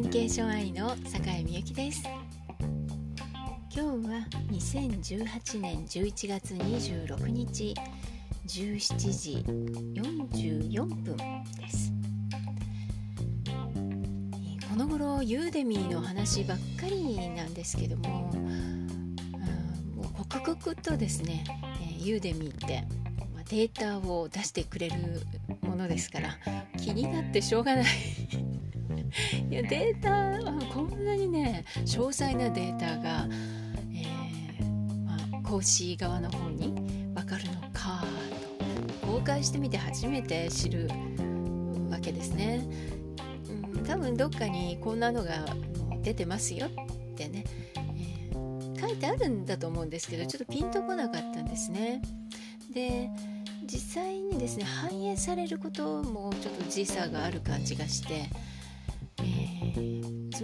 ミュニケーション愛の坂井美由紀です。今日は2018年11月26日17時44分です。この頃ユーデミーの話ばっかりなんですけども、うん、もう刻々とですね、えユーデミーってデータを出してくれるものですから気になってしょうがないいやデータこんなにね詳細なデータが、えー、まあ、講師側の方に分かるのかと公開してみて初めて知るわけですね、うん、多分どっかにこんなのが出てますよってね、えー、書いてあるんだと思うんですけどちょっとピンとこなかったんですね。で実際にですね反映されることもちょっと時差がある感じがして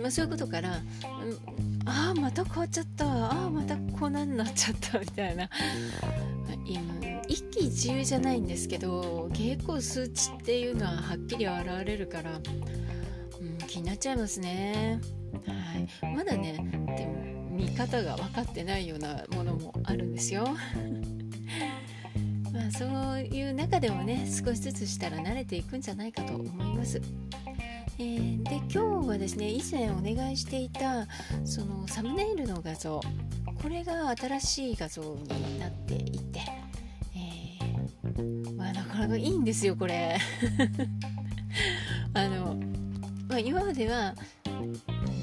まあ、そういうことから、うん、ああまた変わっちゃったああまたこんなになっちゃったみたいな 一喜一憂じゃないんですけど傾向数値っていうのははっきり現れるから、うん、気になっちゃいますね。はい、まだねでも見方が分かってないようなものもあるんですよ。まあそういう中でもね少しずつしたら慣れていくんじゃないかと思います。えー、で今日はですね以前お願いしていたそのサムネイルの画像これが新しい画像になっていて、えー、まあ、なかなかいいんですよこれ。あの、まあ、今までは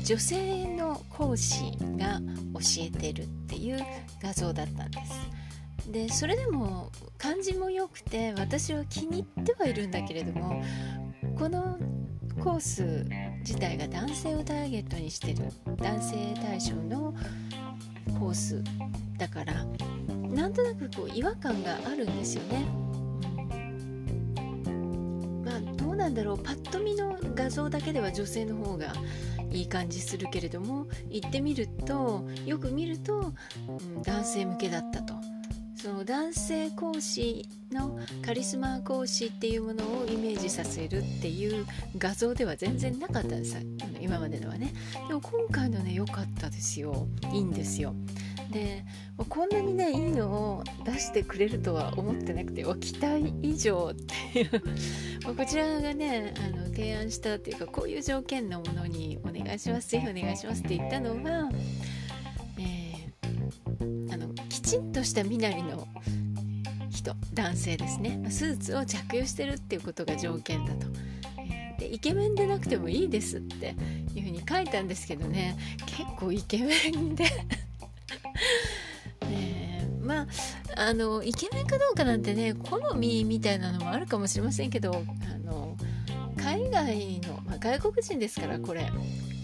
女性の講師が教えてるっていう画像だったんです。でそれでも漢字も良くて私は気に入ってはいるんだけれどもこのコース自体が男性をターゲットにしてる男性対象のコースだからなんとなくこう違和感があるんですよね。まあどうなんだろうパッと見の画像だけでは女性の方がいい感じするけれども行ってみるとよく見ると、うん、男性向けだったと。その男性講師のカリスマ講師っていうものをイメージさせるっていう画像では全然なかったんです今までのはね。でも今回のね良かったですよ。いいんですよ。でこんなにねいいのを出してくれるとは思ってなくて期待以上っていう。こちらがねあの提案したっていうかこういう条件のものにお願いしますぜひお願いしますって言ったのはちんとした身なりの人男性ですね。スーツを着用してるっていうことが条件だと。でイケメンでなくてもいいですっていうふうに書いたんですけどね。結構イケメンで。ねまああのイケメンかどうかなんてね好みみたいなのもあるかもしれませんけどあの海外の、まあ、外国人ですからこれ。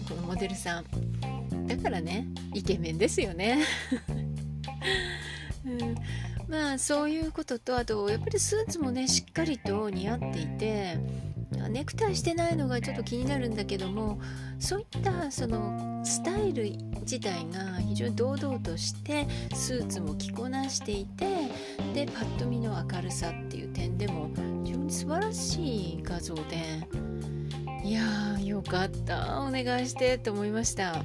このモデルさん。だからねイケメンですよね。うん、まあそういうこととあとやっぱりスーツもねしっかりと似合っていてネクタイしてないのがちょっと気になるんだけどもそういったそのスタイル自体が非常に堂々としてスーツも着こなしていてでパッと見の明るさっていう点でも非常に素晴らしい画像でいやーよかったお願いしてと思いました。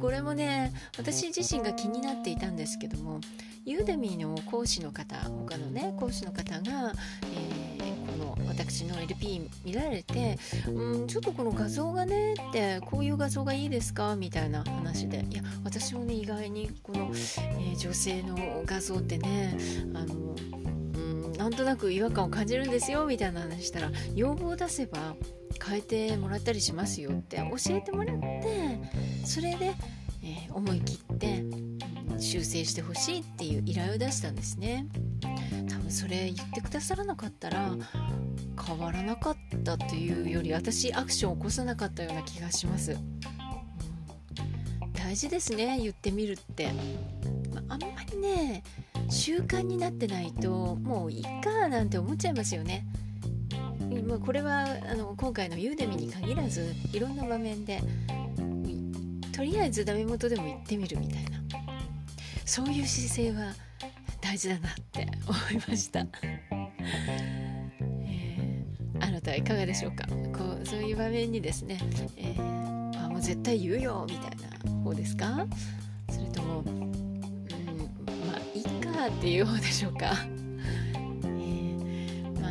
これもね私自身が気になっていたんですけどもユーデミーの講師の方他のね講師の方が、えー、この私の LP 見られて、うん、ちょっとこの画像がねってこういう画像がいいですか？みたいな話でいや私もね意外にこの、えー、女性の画像ってねあのなんとなく違和感を感じるんですよみたいな話したら要望を出せば変えてもらったりしますよって教えてもらってそれで、えー、思い切って修正してほしいっていう依頼を出したんですね。多分それ言ってくださらなかったら変わらなかったというより私アクションを起こさなかったような気がします、うん、大事ですね言ってみるって、まあんまりね習慣になってないともういいかなんて思っちゃいますよね。ま、これはあの今回のユーデミに限らずいろんな場面でとりあえずダメ元でも行ってみるみたいな。そういう姿勢は大事だなって思いました。えー、あの方はいかがでしょうか？こうそういう場面にですね、えー、あもう絶対言うよみたいな方ですか？それともうんまあいいかっていう方でしょうか、え、ま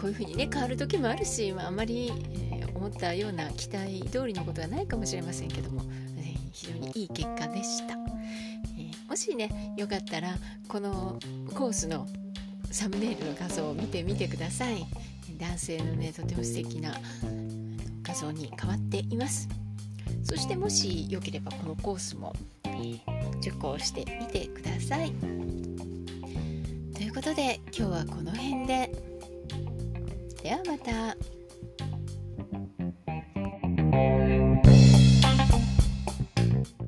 こういうふうにね変わる時もあるし、まあ、あまり、えー、思ったような期待通りのことはないかもしれませんけども、えー、非常にいい結果でした、えもしねよかったらこのコースのサムネイルの画像を見てみてください。男性のねとても素敵な画像に変わっています。そしてもしよければこのコースも、えー、受講してみてください。ということで今日はこの辺で。ではまた。